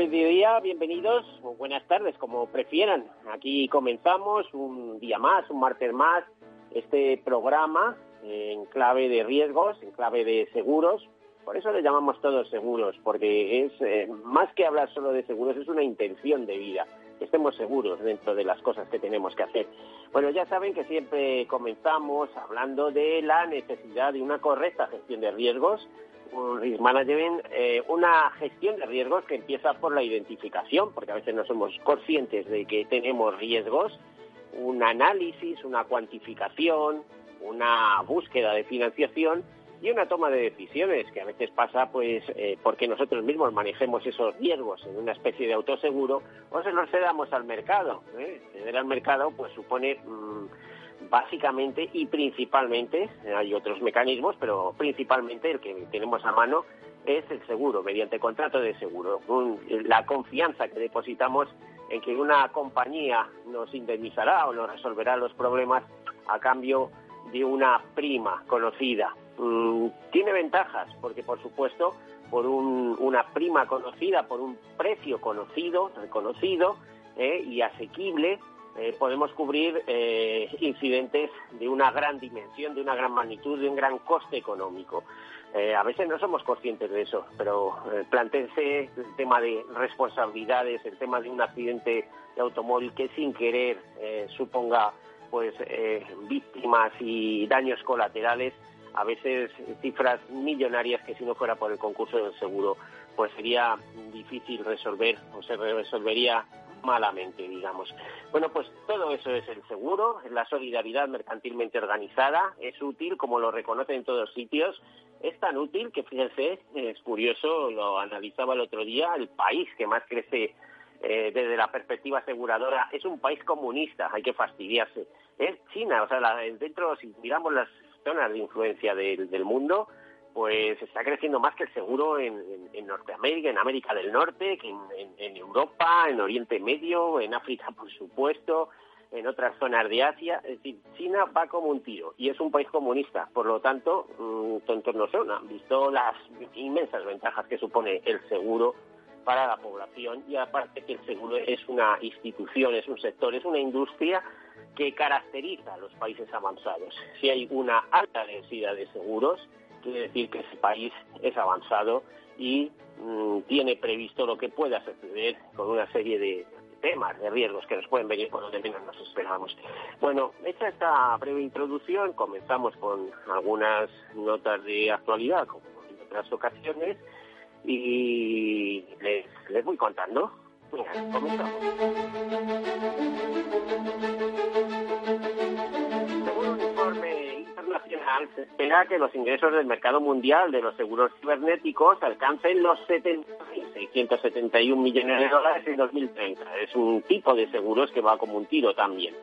Hola, buen día, bienvenidos, o buenas tardes, como prefieran. Aquí comenzamos un día más, un martes más, este programa en clave de riesgos, en clave de seguros. Por eso le llamamos todos seguros, porque es eh, más que hablar solo de seguros, es una intención de vida, que estemos seguros dentro de las cosas que tenemos que hacer. Bueno, ya saben que siempre comenzamos hablando de la necesidad de una correcta gestión de riesgos, un management, eh, una gestión de riesgos que empieza por la identificación, porque a veces no somos conscientes de que tenemos riesgos, un análisis, una cuantificación, una búsqueda de financiación y una toma de decisiones que a veces pasa pues eh, porque nosotros mismos manejemos esos riesgos en una especie de autoseguro o se los cedamos al mercado. ¿eh? Ceder al mercado pues supone mm, básicamente y principalmente, hay otros mecanismos, pero principalmente el que tenemos a mano es el seguro, mediante contrato de seguro. la confianza que depositamos en que una compañía nos indemnizará o nos resolverá los problemas a cambio de una prima conocida. Mm, tiene ventajas, porque por supuesto, por una prima conocida, por un precio conocido, reconocido eh, y asequible, eh, podemos cubrir eh, incidentes de una gran dimensión, de una gran magnitud, de un gran coste económico. Eh, a veces no somos conscientes de eso, pero planteense el tema de responsabilidades, el tema de un accidente de automóvil que sin querer suponga pues víctimas y daños colaterales, a veces cifras millonarias que si no fuera por el concurso del seguro pues sería difícil resolver o se resolvería malamente, digamos. Bueno, pues todo eso es el seguro, la solidaridad mercantilmente organizada, es útil, como lo reconocen en todos sitios, es tan útil que, fíjense, es curioso, lo analizaba el otro día, el país que más crece eh, desde la perspectiva aseguradora es un país comunista, hay que fastidiarse. Es China, o sea, dentro, si miramos las zonas de influencia del mundo, pues está creciendo más que el seguro en, Norteamérica, en América del Norte, que en, Europa, en Oriente Medio, en África, por supuesto, en otras zonas de Asia. Es decir, China va como un tiro y es un país comunista. Por lo tanto, mm, tontos no son. Han visto las inmensas ventajas que supone el seguro para la población y aparte que el seguro es una institución, es un sector, es una industria que caracteriza a los países avanzados. Si hay una alta densidad de seguros, quiere decir que ese país es avanzado y mm, tiene previsto lo que pueda suceder con una serie de temas, de riesgos que nos pueden venir por donde menos nos esperamos. Bueno, hecha esta breve introducción, comenzamos con algunas notas de actualidad, como en otras ocasiones, y les, les voy contando. Venga, comenzamos. Se espera que los ingresos del mercado mundial de los seguros cibernéticos alcancen los 671 millones de dólares en 2030. Es un tipo de seguros que va como un tiro también,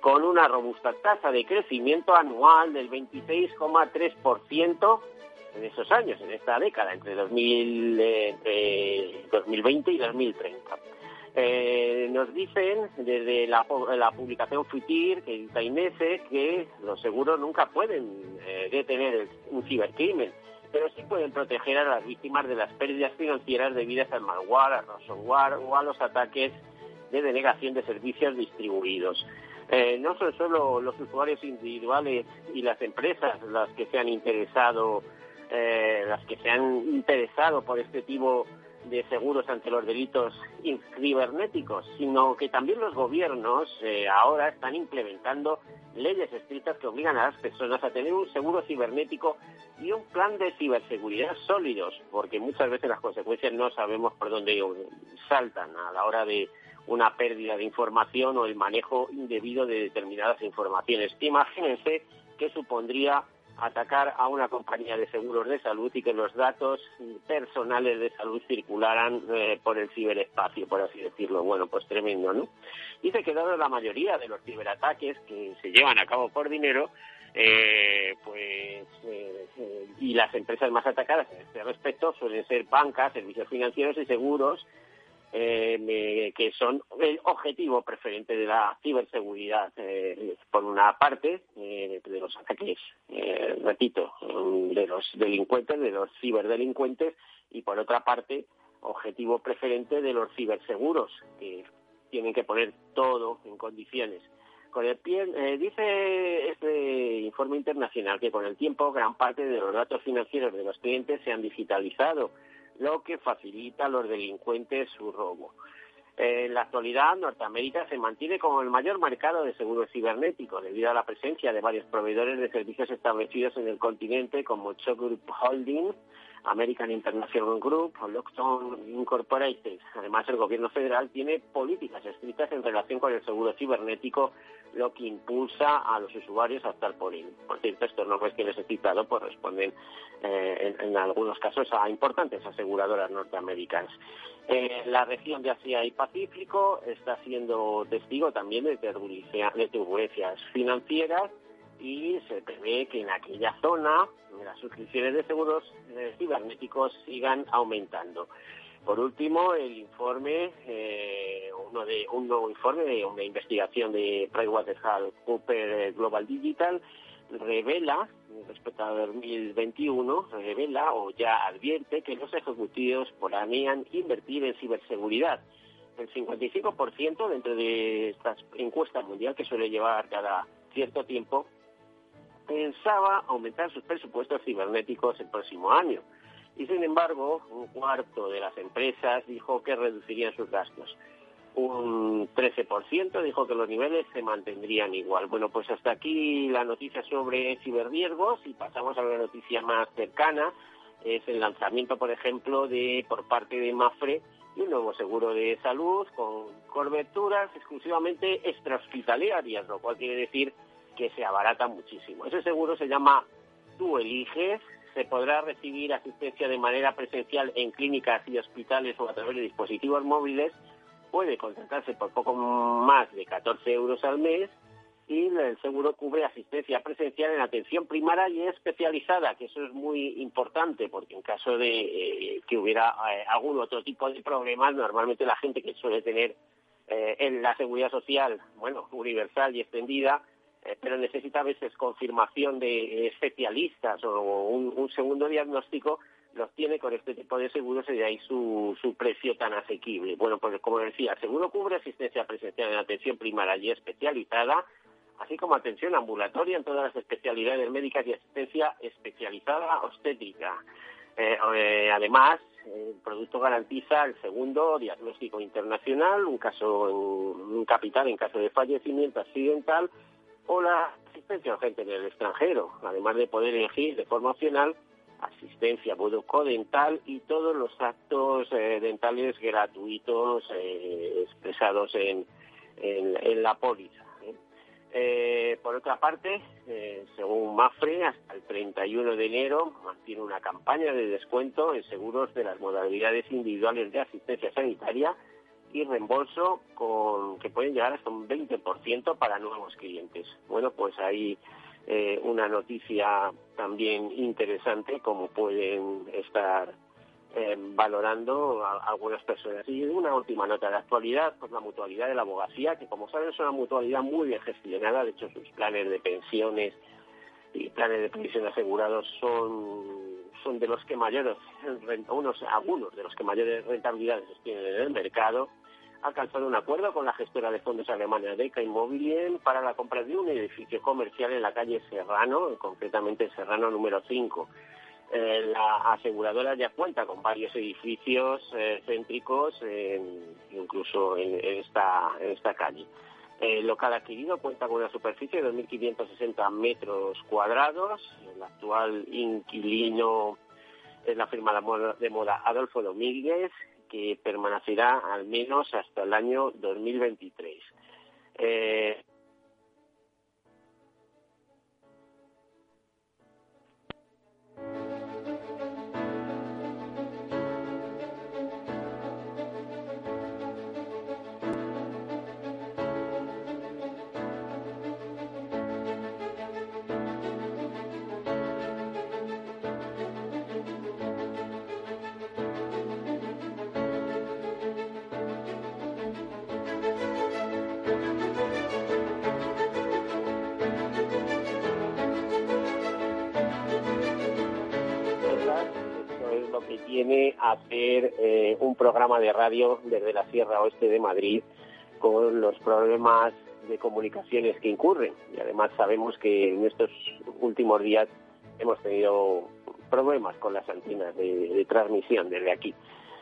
con una robusta tasa de crecimiento anual del 26,3% en esos años, en esta década, entre, 2000, entre 2020 y 2030. Eh, nos dicen desde la, publicación FUTIR, que edita Inese, que los seguros nunca pueden eh, detener un cibercrimen, pero sí pueden proteger a las víctimas de las pérdidas financieras debidas al malware, al ransomware o a los ataques de denegación de servicios distribuidos. Eh, no son solo los usuarios individuales y las empresas las que se han interesado, las que se han interesado por este tipo de seguros ante los delitos cibernéticos, sino que también los gobiernos eh, ahora están implementando leyes estrictas que obligan a las personas a tener un seguro cibernético y un plan de ciberseguridad sólidos, porque muchas veces las consecuencias no sabemos por dónde saltan a la hora de una pérdida de información o el manejo indebido de determinadas informaciones. Imagínense qué supondría atacar a una compañía de seguros de salud y que los datos personales de salud circularan eh, por el ciberespacio, por así decirlo. Bueno, pues tremendo, ¿no? Dice que dado la mayoría de los ciberataques que se llevan a cabo por dinero, eh, pues eh, y las empresas más atacadas en este respecto suelen ser bancas, servicios financieros y seguros eh, que son el objetivo preferente de la ciberseguridad. Eh, por una parte, eh, de los ataques, eh, repito, de los delincuentes, de los ciberdelincuentes, y por otra parte, objetivo preferente de los ciberseguros, que tienen que poner todo en condiciones. Con el pie, dice este informe internacional que con el tiempo gran parte de los datos financieros de los clientes se han digitalizado lo que facilita a los delincuentes su robo. En la actualidad, Norteamérica se mantiene como el mayor mercado de seguros cibernéticos debido a la presencia de varios proveedores de servicios establecidos en el continente como Choc Group Holdings, American International Group o Incorporated. Además, el gobierno federal tiene políticas estrictas en relación con el seguro cibernético, lo que impulsa a los usuarios a optar por. Por cierto, estos nombres que les he citado pues, responden eh, en, algunos casos a importantes aseguradoras norteamericanas. Eh, la región de Asia y Pacífico está siendo testigo también de turbulencias financieras y se prevé que en aquella zona las suscripciones de seguros eh, cibernéticos sigan aumentando. Por último, el informe, eh, uno de, un nuevo informe de una investigación de PricewaterhouseCoopers Global Digital revela, respecto a 2021, revela o ya advierte que los ejecutivos planean invertir en ciberseguridad. El 55% dentro de estas encuestas mundial que suele llevar cada cierto tiempo pensaba aumentar sus presupuestos cibernéticos el próximo año. Y sin embargo, un cuarto de las empresas dijo que reducirían sus gastos. Un 13% dijo que los niveles se mantendrían igual. Bueno, pues hasta aquí la noticia sobre ciberriesgos y pasamos a la noticia más cercana. Es el lanzamiento, por ejemplo, de por parte de Mafre de un nuevo seguro de salud con coberturas exclusivamente extrahospitalarias, lo cual quiere decir que se abarata muchísimo. Ese seguro se llama Tú eliges, se podrá recibir asistencia de manera presencial en clínicas y hospitales o a través de dispositivos móviles, puede contratarse por poco más de 14 euros al mes. Y el seguro cubre asistencia presencial en atención primaria y especializada, que eso es muy importante porque en caso de eh, que hubiera eh, algún otro tipo de problemas, normalmente la gente que suele tener eh, en la seguridad social, bueno, universal y extendida, pero necesita a veces confirmación de especialistas o un, segundo diagnóstico, los tiene con este tipo de seguros y de ahí su, su precio tan asequible. Bueno, pues como decía, seguro cubre asistencia presencial en atención primaria y especializada, así como atención ambulatoria en todas las especialidades médicas y asistencia especializada obstétrica. Eh, eh, además, el producto garantiza el segundo diagnóstico internacional, un caso, un capital en caso de fallecimiento accidental o la asistencia urgente en el extranjero, además de poder elegir de forma opcional asistencia bucodental y todos los actos eh, dentales gratuitos eh, expresados en, en, la póliza. ¿eh? por otra parte, según Mafre, hasta el 31 de enero mantiene una campaña de descuento en seguros de las modalidades individuales de asistencia sanitaria reembolso con que pueden llegar hasta un 20% para nuevos clientes. Bueno, pues hay eh, una noticia también interesante como pueden estar eh, valorando algunas personas. Y una última nota de actualidad, pues la mutualidad de la abogacía, que como saben es una mutualidad muy bien gestionada, de hecho sus planes de pensiones y planes de pensión asegurados son son de los que mayores, unos, algunos de los que mayores rentabilidades tienen en el mercado, alcanzado un acuerdo con la gestora de fondos alemana Deca Immobilien para la compra de un edificio comercial en la calle Serrano, concretamente Serrano número 5. Eh, la aseguradora ya cuenta con varios edificios eh, céntricos, incluso en, esta, en esta calle. El local adquirido cuenta con una superficie de 2.560 metros cuadrados. El actual inquilino es la firma de moda Adolfo Domínguez, que permanecerá al menos hasta el año 2023. Eh, viene a hacer eh, un programa de radio desde la Sierra Oeste de Madrid con los problemas de comunicaciones que incurren. Y además sabemos que en estos últimos días hemos tenido problemas con las antenas de, transmisión desde aquí.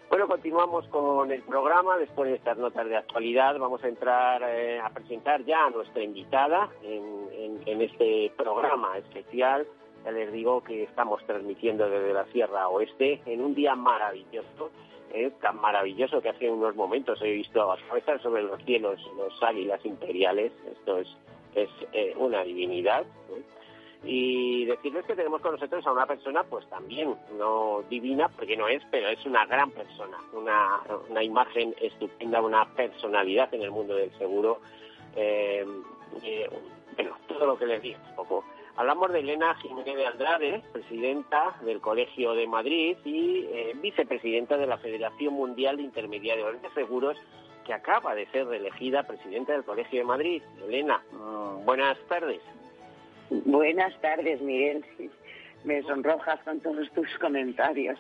Bueno, continuamos con el programa. Después de estas notas de actualidad, vamos a entrar eh, a presentar ya a nuestra invitada en, este programa especial. Ya les digo que estamos transmitiendo desde la Sierra Oeste en un día maravilloso, eh, tan maravilloso que hace unos momentos he visto a cabezas sobre los cielos los águilas imperiales. Esto es, es eh, una divinidad y decirles que tenemos con nosotros a una persona pues también no divina porque no es pero es una gran persona una, una imagen estupenda una personalidad en el mundo del seguro eh, eh, bueno todo lo que les digo un poco hablamos de Elena Jiménez de Andrade presidenta del Colegio de Madrid y eh, vicepresidenta de la Federación Mundial de Intermediarios de Seguros que acaba de ser reelegida presidenta del Colegio de Madrid Elena mm, buenas tardes Buenas tardes, Miguel. Me sonrojas con todos tus comentarios.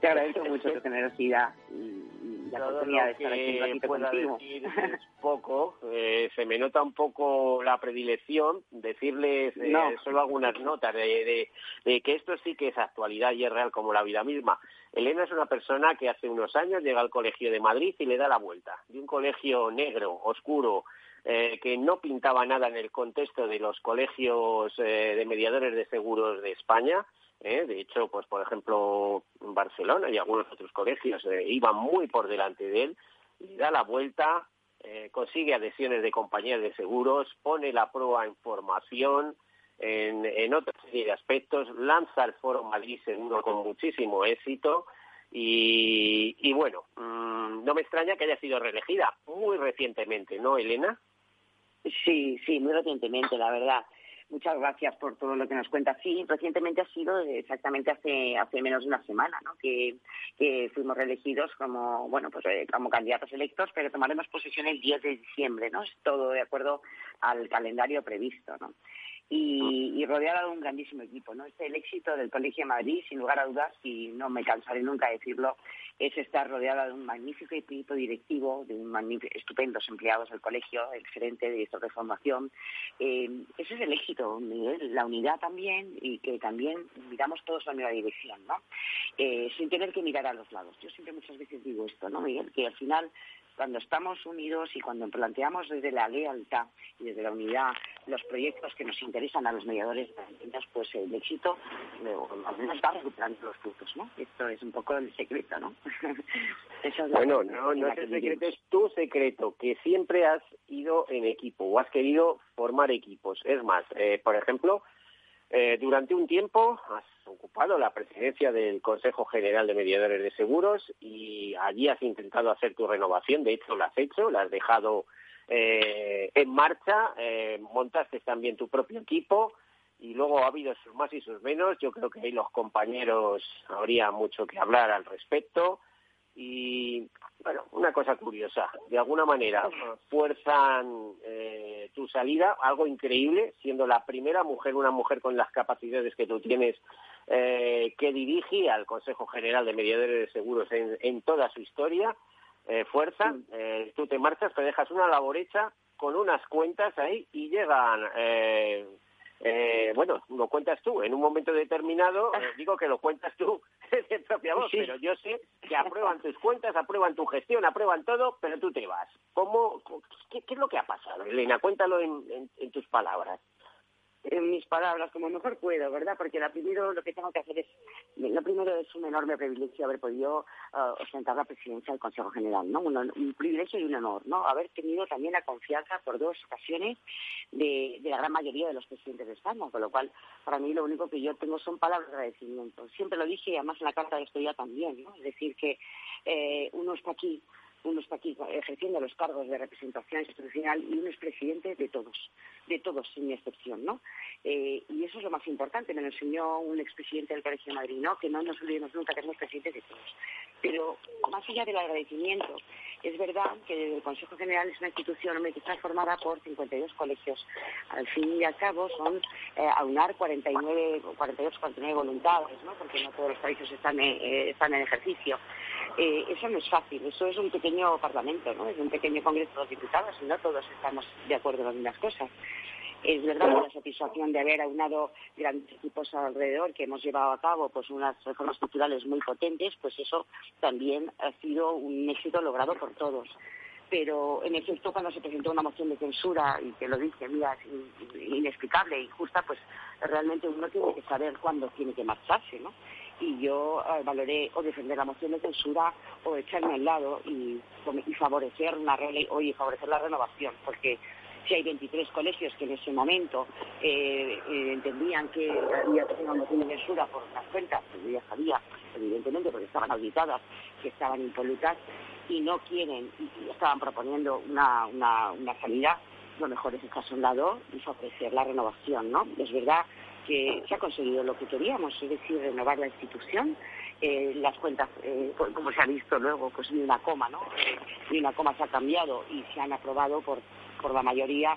Te agradezco mucho tu generosidad la oportunidad de estar aquí contigo. Decir es poco, eh, se me nota un poco la predilección. Decirles eh, solo algunas notas de, de, que esto sí que es actualidad y es real como la vida misma. Elena es una persona que hace unos años llega al Colegio de Madrid y le da la vuelta. De un colegio negro, oscuro, eh, que no pintaba nada en el contexto de los colegios eh, de mediadores de seguros de España. Eh. De hecho, pues por ejemplo, Barcelona y algunos otros colegios iban muy por delante de él. Le da la vuelta, consigue adhesiones de compañías de seguros, pone la prueba en formación, en, en otra serie de aspectos, lanza el Foro Madrid Seguro con muchísimo éxito. Y, y bueno, mm, no me extraña que haya sido reelegida muy recientemente, ¿no, Elena? Sí, sí, muy recientemente, la verdad. Muchas gracias por todo lo que nos cuenta. Sí, recientemente ha sido exactamente hace hace menos de una semana, ¿no? Que, fuimos reelegidos como bueno pues eh, como candidatos electos, pero tomaremos posesión el 10 de diciembre, ¿no? Es todo de acuerdo al calendario previsto, ¿no? Y, y rodeada de un grandísimo equipo. ¿no? Este, el éxito del Colegio de Madrid, sin lugar a dudas, y no me cansaré nunca de decirlo, es estar rodeada de un magnífico equipo directivo, de un estupendos empleados del colegio, el gerente, director de formación. Eh, ese es el éxito, la unidad también, y que también miramos todos la misma dirección, ¿no? Eh, sin tener que mirar a los lados. Yo siempre muchas veces digo esto, ¿no, Miguel? Que al final cuando estamos unidos y cuando planteamos desde la lealtad y desde la unidad los proyectos que nos interesan a los mediadores pues el éxito al menos va recuperando los frutos, ¿no? Esto es un poco el secreto, ¿no? bueno, no, no es el secreto, es tu secreto, que siempre has ido en equipo o has querido formar equipos. Es más, eh, por ejemplo, eh, durante un tiempo has ocupado la presidencia del Consejo General de Mediadores de Seguros y allí has intentado hacer tu renovación. De hecho, lo has hecho, la has dejado eh, en marcha, eh, montaste también tu propio equipo y luego ha habido sus más y sus menos. Yo creo que ahí los compañeros habría mucho que hablar al respecto. Y bueno, una cosa curiosa, de alguna manera fuerzan eh, tu salida, algo increíble, siendo la primera mujer, una mujer con las capacidades que tú tienes, eh, que dirige al Consejo General de Mediadores de Seguros en, toda su historia, eh, fuerza, eh, tú te marchas, te dejas una labor hecha con unas cuentas ahí y llegan eh, bueno, lo cuentas tú. En un momento determinado, eh, digo que lo cuentas tú de propia voz, pero yo sé que aprueban tus cuentas, aprueban tu gestión, aprueban todo, pero tú te vas. ¿Cómo, qué, es lo que ha pasado, Elena? Cuéntalo en tus palabras en mis palabras como mejor puedo, ¿verdad? Porque la primero lo que tengo que hacer es, lo primero es un enorme privilegio haber podido uh, ostentar la presidencia del Consejo General, ¿no? Un, privilegio y un honor, ¿no? Haber tenido también la confianza por dos ocasiones de, la gran mayoría de los presidentes de España, con lo cual para mí lo único que yo tengo son palabras de agradecimiento. Siempre lo dije, además en la carta de estudia también, ¿no? Es decir, que eh, uno está aquí uno está aquí ejerciendo los cargos de representación institucional y uno es presidente de todos, de todos sin excepción, ¿no? Eh, y eso es lo más importante, me lo enseñó un expresidente del Colegio de Madrid, ¿no? Que no nos olvidemos nunca que somos presidentes de todos. Pero más allá del agradecimiento, Es verdad que el Consejo General es una institución que está formada por 52 colegios. Al fin y al cabo son eh, aunar 49, 48, 49 voluntades, ¿no? porque no todos los están, eh, están en ejercicio. Eh, eso no es fácil, eso es un pequeño parlamento, ¿no? es un pequeño Congreso de los Diputados y no todos estamos de acuerdo en las mismas cosas. Es verdad que la satisfacción de haber aunado grandes equipos alrededor que hemos llevado a cabo pues unas reformas culturales muy potentes, pues eso también ha sido un éxito logrado por todos. Pero en efecto, cuando se presentó una moción de censura y que lo dice, mira, es inexplicable, injusta, pues realmente uno tiene que saber cuándo tiene que marcharse, ¿no? Y yo eh, valoré o defender la moción de censura o echarme al lado y, favorecer una o y favorecer la renovación porque si hay 23 colegios que en ese momento eh, eh, entendían que había una moción de censura por las cuentas, que yo ya sabía, evidentemente, porque estaban auditadas, que estaban impolutas, y no quieren, y estaban proponiendo una, una, una salida, lo mejor es echarse a lado y favorecer la renovación, ¿no? Es verdad que se ha conseguido lo que queríamos, es decir, renovar la institución. Eh, las cuentas, como se ha visto luego, pues ni una coma, ¿no? ni una coma se ha cambiado y se han aprobado por por la mayoría,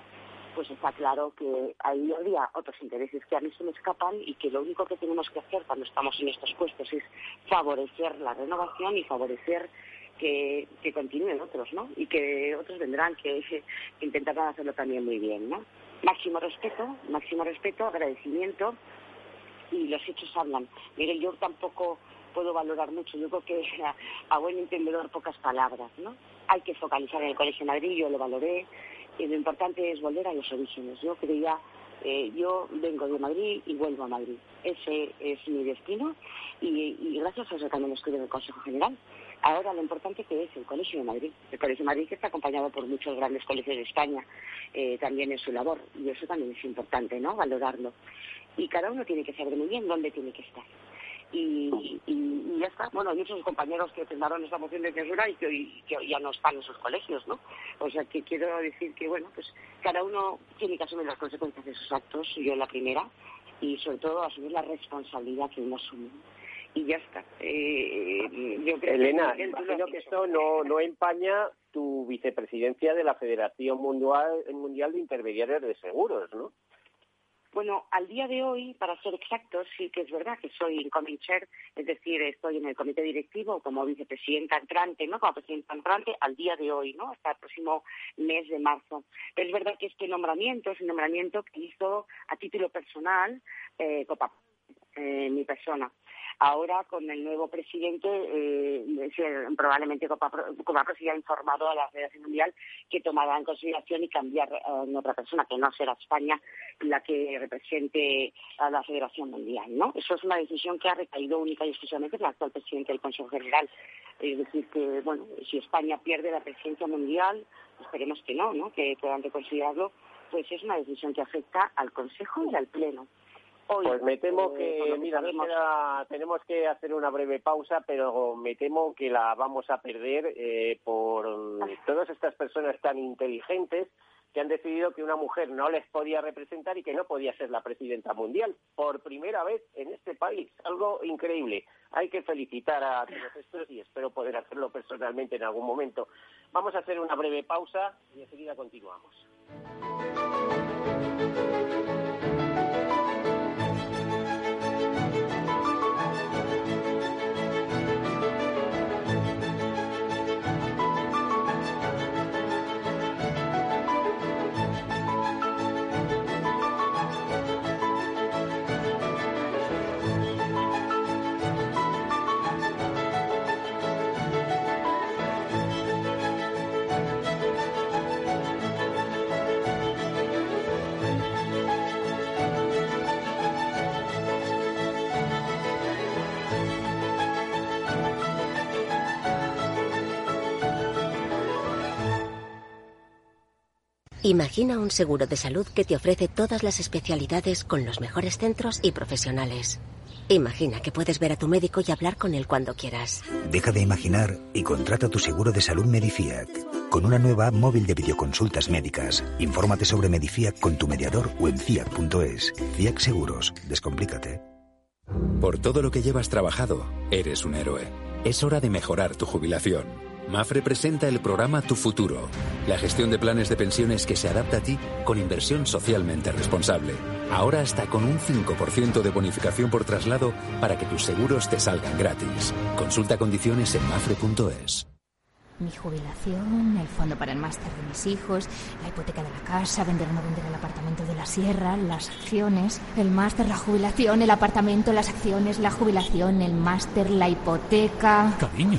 pues está claro que ahí había otros intereses que a mí se me escapan y que lo único que tenemos que hacer cuando estamos en estos puestos es favorecer la renovación y favorecer que, continúen otros, ¿no? Y que otros vendrán que, que intentarán hacerlo también muy bien, ¿no? Máximo respeto, máximo respeto, agradecimiento y los hechos hablan. Mire, yo tampoco puedo valorar mucho. Yo creo que a, a buen entendedor pocas palabras, ¿no? Hay que focalizar en el Colegio de Madrid, yo lo valoré, y lo importante es volver a los orígenes. Yo creía, eh, yo vengo de Madrid y vuelvo a Madrid. Ese es mi destino y, gracias a eso también estoy en el Consejo General. Ahora lo importante que es el Colegio de Madrid. El Colegio de Madrid que está acompañado por muchos grandes colegios de España eh, también en su labor y eso también es importante, ¿no? Valorarlo. Y cada uno tiene que saber muy bien dónde tiene que estar y, ya está. Bueno, hay muchos compañeros que firmaron esta moción de censura y que, ya no están en sus colegios, ¿no? O sea, que quiero decir que, bueno, pues cada uno tiene que asumir las consecuencias de sus actos, yo la primera, y sobre todo asumir la responsabilidad que uno asume. Y ya está. Eh, yo creo Elena, que imagino que esto no, no empaña tu vicepresidencia de la Federación Mundial, Mundial de Intermediarios de Seguros, ¿no? Bueno, al día de hoy, para ser exactos, sí que es verdad que soy incoming chair, es decir, estoy en el comité directivo como vicepresidenta entrante, ¿no? Como presidenta entrante al día de hoy, ¿no? Hasta el próximo mes de marzo. Pero es verdad que este nombramiento es un nombramiento que hizo a título personal eh, Copa, eh, mi persona. Ahora, con el nuevo presidente, eh, probablemente Copapro se ha informado a la Federación Mundial que tomará en consideración y cambiar a otra persona, que no será España la que represente a la Federación Mundial. ¿no? Eso es una decisión que ha recaído única y exclusivamente en el actual presidente del Consejo General. Es decir, que, bueno, si España pierde la presidencia mundial, esperemos que no, ¿no? que puedan reconsiderarlo, pues es una decisión que afecta al Consejo y al Pleno pues me temo que, mira, tenemos que hacer una breve pausa, pero me temo que la vamos a perder eh, por todas estas personas tan inteligentes que han decidido que una mujer no les podía representar y que no podía ser la presidenta mundial por primera vez en este país. Algo increíble. Hay que felicitar a todos estos y espero poder hacerlo personalmente en algún momento. Vamos a hacer una breve pausa y enseguida continuamos. Imagina un seguro de salud que te ofrece todas las especialidades con los mejores centros y profesionales. Imagina que puedes ver a tu médico y hablar con él cuando quieras. Deja de imaginar y contrata tu seguro de salud Medifiac. Con una nueva app móvil de videoconsultas médicas. Infórmate sobre Medifiac con tu mediador o en fiac.es. Fiac Seguros. Descomplícate. Por todo lo que llevas trabajado, eres un héroe. Es hora de mejorar tu jubilación. Mafre presenta el programa Tu Futuro, la gestión de planes de pensiones que se adapta a ti con inversión socialmente responsable. Ahora hasta con un 5% de bonificación por traslado para que tus seguros te salgan gratis. Consulta condiciones en mafre.es. Mi jubilación, el fondo para el máster de mis hijos, la hipoteca de la casa, vender o no vender el apartamento de la sierra, las acciones, el máster, la jubilación, el apartamento, las acciones, la jubilación, el máster, la hipoteca. Cariño,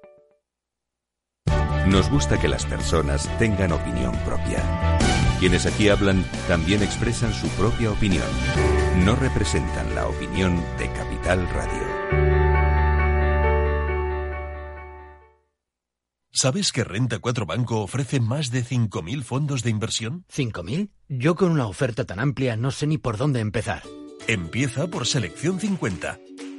Nos gusta que las personas tengan opinión propia. Quienes aquí hablan también expresan su propia opinión. No representan la opinión de Capital Radio. ¿Sabes que Renta 4 Banco ofrece más de 5.000 fondos de inversión? ¿5.000? Yo con una oferta tan amplia no sé ni por dónde empezar. Empieza por Selección 50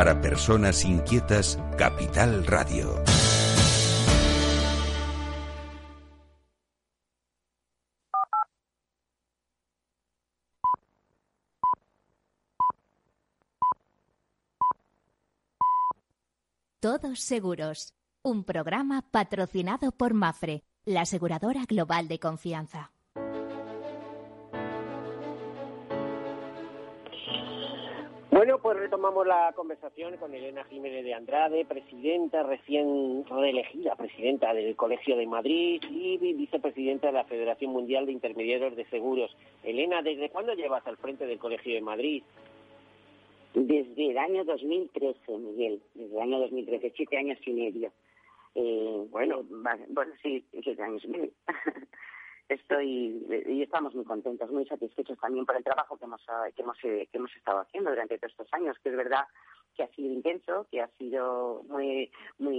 Para personas inquietas, Capital Radio. Todos seguros. Un programa patrocinado por Mafre, la aseguradora global de confianza. Bueno, pues retomamos la conversación con Elena Jiménez de Andrade, presidenta recién reelegida, presidenta del Colegio de Madrid y vicepresidenta de la Federación Mundial de Intermediarios de Seguros. Elena, ¿desde cuándo llevas al frente del Colegio de Madrid? Desde el año 2013, Miguel, desde el año 2013, siete años y medio. Eh, bueno, bueno, sí, siete años y medio. Estoy y estamos muy contentos, muy satisfechos también por el trabajo que hemos que hemos que hemos estado haciendo durante todos estos años, que es verdad que ha sido intenso, que ha sido muy, muy,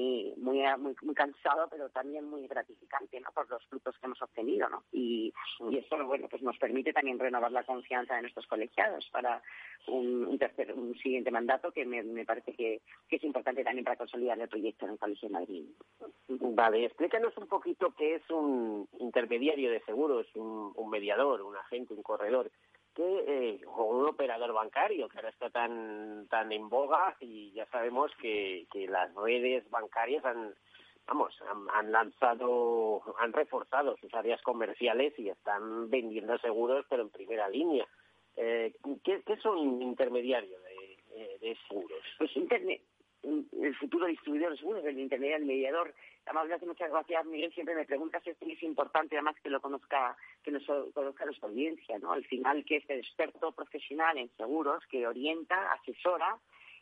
muy, muy, cansado, pero también muy gratificante, ¿no? Por los frutos que hemos obtenido, ¿no? Y, y eso, bueno, pues nos permite también renovar la confianza de nuestros colegiados para un, tercer, un siguiente mandato que me, parece que, es importante también para consolidar el proyecto en el Colegio de Madrid. Vale, explícanos un poquito qué es un intermediario de seguros, un, un mediador, un agente, un corredor que eh, un operador bancario que ahora está tan tan en boga y ya sabemos que, que las redes bancarias han vamos han, lanzado han reforzado sus áreas comerciales y están vendiendo seguros pero en primera línea. Eh, ¿qué, ¿qué, son intermediarios de, de, seguros pues internet el futuro distribuidor de seguros el intermediario el mediador además muchas gracias, Miguel, siempre me pregunta si es importante además que lo conozca, que nos conozca nuestra audiencia, ¿no? Al final que es el experto profesional en seguros que orienta, asesora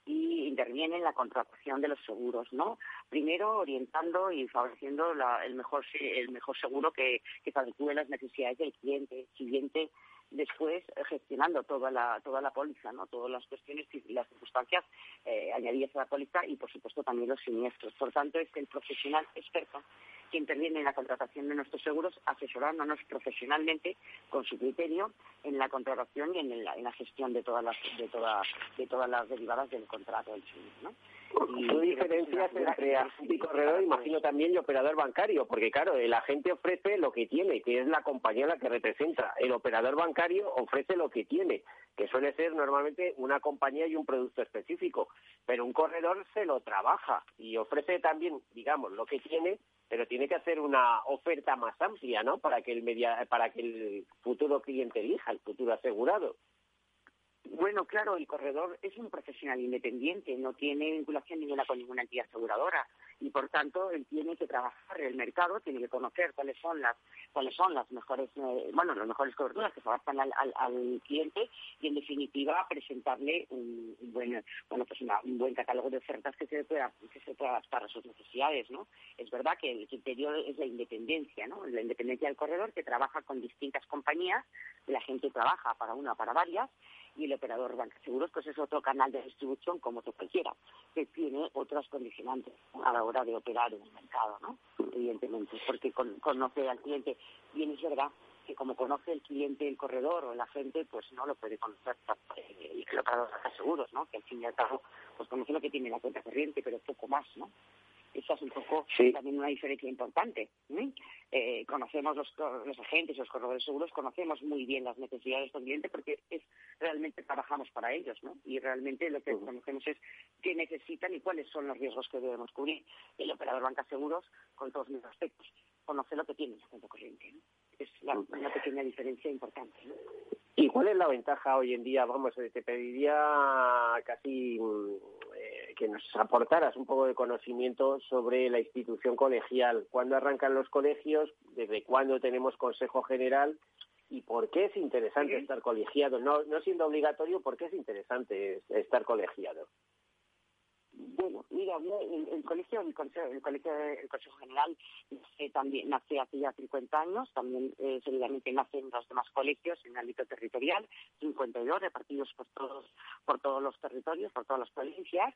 y interviene en la contratación de los seguros, ¿no? Primero orientando y favoreciendo el mejor el mejor seguro que, que adecue las necesidades del cliente. Siguiente, después eh, gestionando toda la toda la póliza, ¿no? Todas las cuestiones y las circunstancias eh, añadidas a la póliza y, por supuesto, también los siniestros. Por tanto, es el profesional experto que interviene en la contratación de nuestros seguros, asesorándonos profesionalmente con su criterio en la contratación y en la, en la gestión de todas las de todas de todas las derivadas del contrato del seguro, ¿no? ¿Qué diferencias entre agente y corredor, imagino también, y operador bancario? Porque, claro, el agente ofrece lo que tiene, que es la compañía la que representa. El operador bancario ofrece lo que tiene, que suele ser normalmente una compañía y un producto específico. Pero un corredor se lo trabaja y ofrece también, digamos, lo que tiene, pero tiene que hacer una oferta más amplia, ¿no? Para que el, media, para que el futuro cliente elija, el futuro asegurado. Bueno, claro, el corredor es un profesional independiente, no tiene vinculación ninguna con ninguna entidad aseguradora y por tanto él tiene que trabajar el mercado, tiene que conocer cuáles son las cuáles son las mejores eh, bueno las mejores coberturas que se adaptan al, cliente y en definitiva presentarle un, buen bueno pues un buen catálogo de ofertas que se pueda que se pueda adaptar a sus necesidades, ¿no? Es verdad que el criterio es la independencia, ¿no? La independencia del corredor que trabaja con distintas compañías, la gente trabaja para una para varias y el operador banca seguros pues es otro canal de distribución como otro cualquiera que tiene otras condicionantes a la hora de operar en el mercado no evidentemente porque conoce al cliente. Bien es verdad que como conoce el cliente el corredor o el agente pues no lo puede conocer eh, el operador banca seguros no que al fin y al cabo pues conoce lo que tiene la cuenta corriente pero poco más no esa es un poco también una diferencia importante. Eh, conocemos los, los agentes, los corredores seguros, conocemos muy bien las necesidades del cliente porque es realmente trabajamos para ellos, ¿no? Y realmente lo que conocemos es qué necesitan y cuáles son los riesgos que debemos cubrir. El operador banca seguros, con todos mis aspectos, conoce lo que tiene la cuenta corriente. Es una pequeña diferencia importante. ¿Y cuál es la ventaja hoy en día? Vamos, eh, te pediría casi mm, eh, que nos aportaras un poco de conocimiento sobre la institución colegial. ¿Cuándo arrancan los colegios? ¿Desde cuándo tenemos Consejo General? ¿Y por qué es interesante estar colegiado? No, no siendo obligatorio, ¿por qué es interesante estar colegiado? Bueno, mira, el, colegio, el consejo, el colegio, el consejo general también nace hace ya 50 años, también eh, seguidamente nacen los demás colegios en el ámbito territorial, 52 repartidos por todos por todos los territorios, por todas las provincias,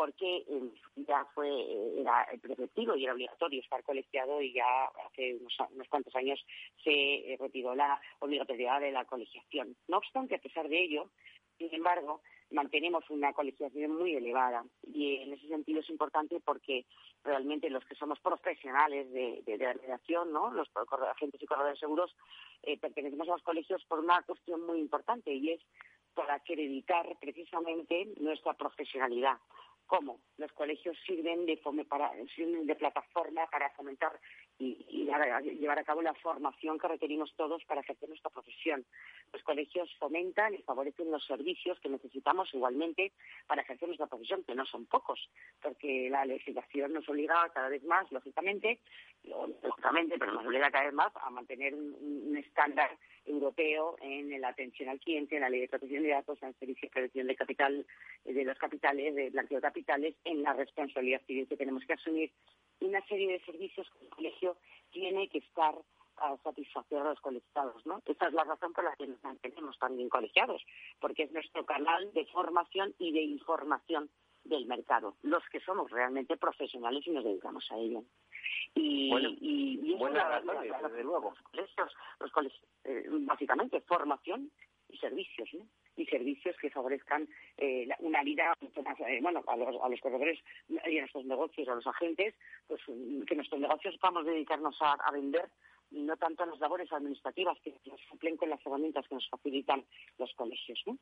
porque eh, ya fue era preceptivo y era obligatorio estar colegiado y ya hace unos, cuantos años se retiró la obligatoriedad de la colegiación. No obstante, a pesar de ello, sin embargo, mantenemos una colegiación muy elevada y en ese sentido es importante porque realmente los que somos profesionales de, la redacción, ¿no? los agentes y corredores seguros, eh, pertenecemos a los colegios por una cuestión muy importante y es para acreditar precisamente nuestra profesionalidad. ¿Cómo? Los colegios sirven de, para, sirven de plataforma para fomentar y, llevar a cabo la formación que requerimos todos para ejercer nuestra profesión. Los colegios fomentan y favorecen los servicios que necesitamos igualmente para ejercer nuestra profesión, que no son pocos, porque la legislación nos obliga cada vez más, lógicamente, lógicamente, pero nos obliga cada vez más a mantener un, estándar europeo en la atención al cliente, en la ley de protección de datos, en el servicio de protección de capital, de los capitales, de blanqueo de capitales, en la responsabilidad civil que tenemos que asumir una serie de servicios que el colegio tiene que estar a satisfacer a los colegiados, ¿no? Esa es la razón por la que nos mantenemos también colegiados, porque es nuestro canal de formación y de información del mercado, los que somos realmente profesionales y nos dedicamos a ello. Y, bueno, y, desde luego. Los colegios, eh, básicamente, formación y servicios, ¿no? Y servicios que favorezcan eh, una vida eh, bueno, a los, a los corredores y a nuestros negocios, a los agentes, pues que nuestros negocios podamos dedicarnos a, vender y no tanto a las labores administrativas que nos cumplen con las herramientas que nos facilitan los colegios. ¿no?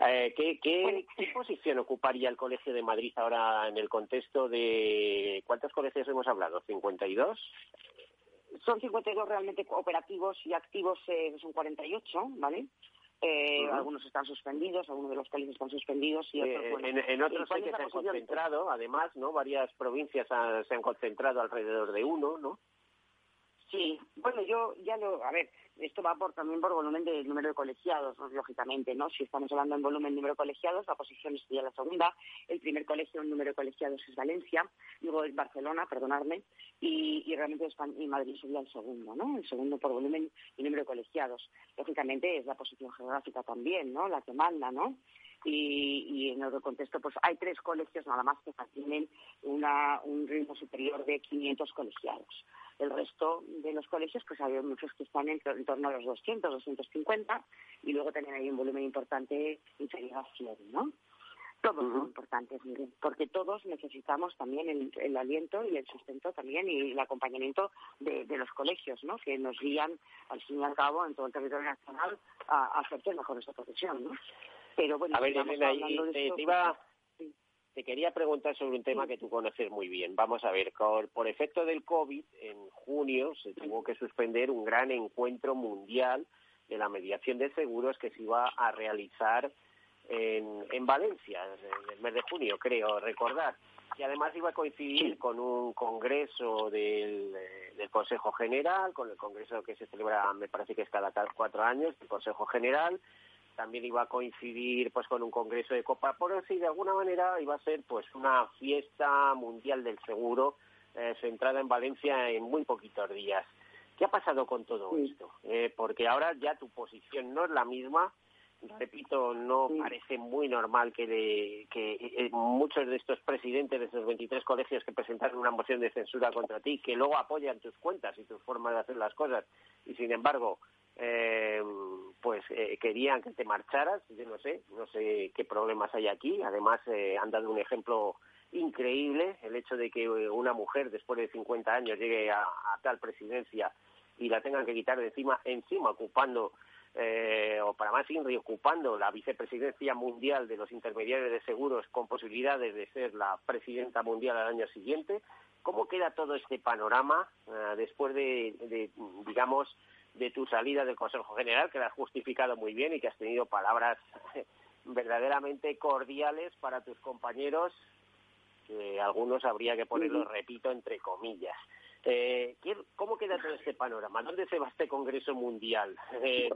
Eh, ¿qué, qué, posición ocuparía el Colegio de Madrid ahora en el contexto de cuántos colegios hemos hablado? ¿52? Son 52 realmente operativos y activos eh, son 48, ¿vale? Eh, Algunos están suspendidos, algunos de los colegios están suspendidos y otros, bueno, en, en, otros hay que se han concentrado, además, ¿no? Varias provincias se han concentrado alrededor de uno, ¿no? Sí, bueno, yo ya lo, a ver, esto va por, también por volumen del número de colegiados, lógicamente, ¿no? Si estamos hablando en volumen número de colegiados, la posición sería la segunda. El primer colegio en número de colegiados es Valencia, luego es Barcelona, perdonadme, y, y realmente España, y Madrid sería el segundo, ¿no? El segundo por volumen y número de colegiados. Lógicamente es la posición geográfica también, ¿no? La que manda, ¿no? y, en otro contexto pues hay tres colegios nada más que tienen un ritmo superior de 500 colegiados. El resto de los colegios pues hay muchos que están en, torno a los 200, 250 y luego también hay un volumen importante inferior a 100, ¿no? Todos son importantes, porque todos necesitamos también el, aliento y el sustento también y el acompañamiento de, los colegios, ¿no? Que nos guían, al fin y al cabo, en todo el territorio nacional a, a hacer mejor esta profesión, ¿no? Pero bueno, a ver, Elena, te, iba, pues, te quería preguntar sobre un tema que tú conoces muy bien. Vamos a ver, por, efecto del COVID, en junio se tuvo que suspender un gran encuentro mundial de la mediación de seguros que se iba a realizar en, en Valencia, en el mes de junio, creo recordar. Y además iba a coincidir con un congreso del, del, Consejo General, con el congreso que se celebra, me parece que es cada cuatro años, el Consejo General, también iba a coincidir pues con un congreso de Copa por y de alguna manera iba a ser pues una fiesta mundial del seguro eh, centrada en Valencia en muy poquitos días. ¿Qué ha pasado con todo esto? Eh, porque ahora ya tu posición no es la misma. Repito, no parece muy normal que, que eh, muchos de estos presidentes de esos 23 colegios que presentaron una moción de censura contra ti, que luego apoyan tus cuentas y tu forma de hacer las cosas, y sin embargo eh, pues eh, querían que te marcharas, yo no sé, no sé qué problemas hay aquí, además eh, han dado un ejemplo increíble, el hecho de que eh, una mujer después de 50 años llegue a, tal presidencia y la tengan que quitar encima, encima ocupando eh, o para más INRI ocupando la vicepresidencia mundial de los intermediarios de seguros con posibilidades de ser la presidenta mundial al año siguiente. ¿Cómo queda todo este panorama después de, de, digamos, de tu salida del Consejo General, que la has justificado muy bien y que has tenido palabras verdaderamente cordiales para tus compañeros, que algunos habría que ponerlo, repito, entre comillas. Eh, ¿Cómo queda todo este panorama? ¿Dónde se va este Congreso Mundial? Eh,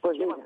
pues mira,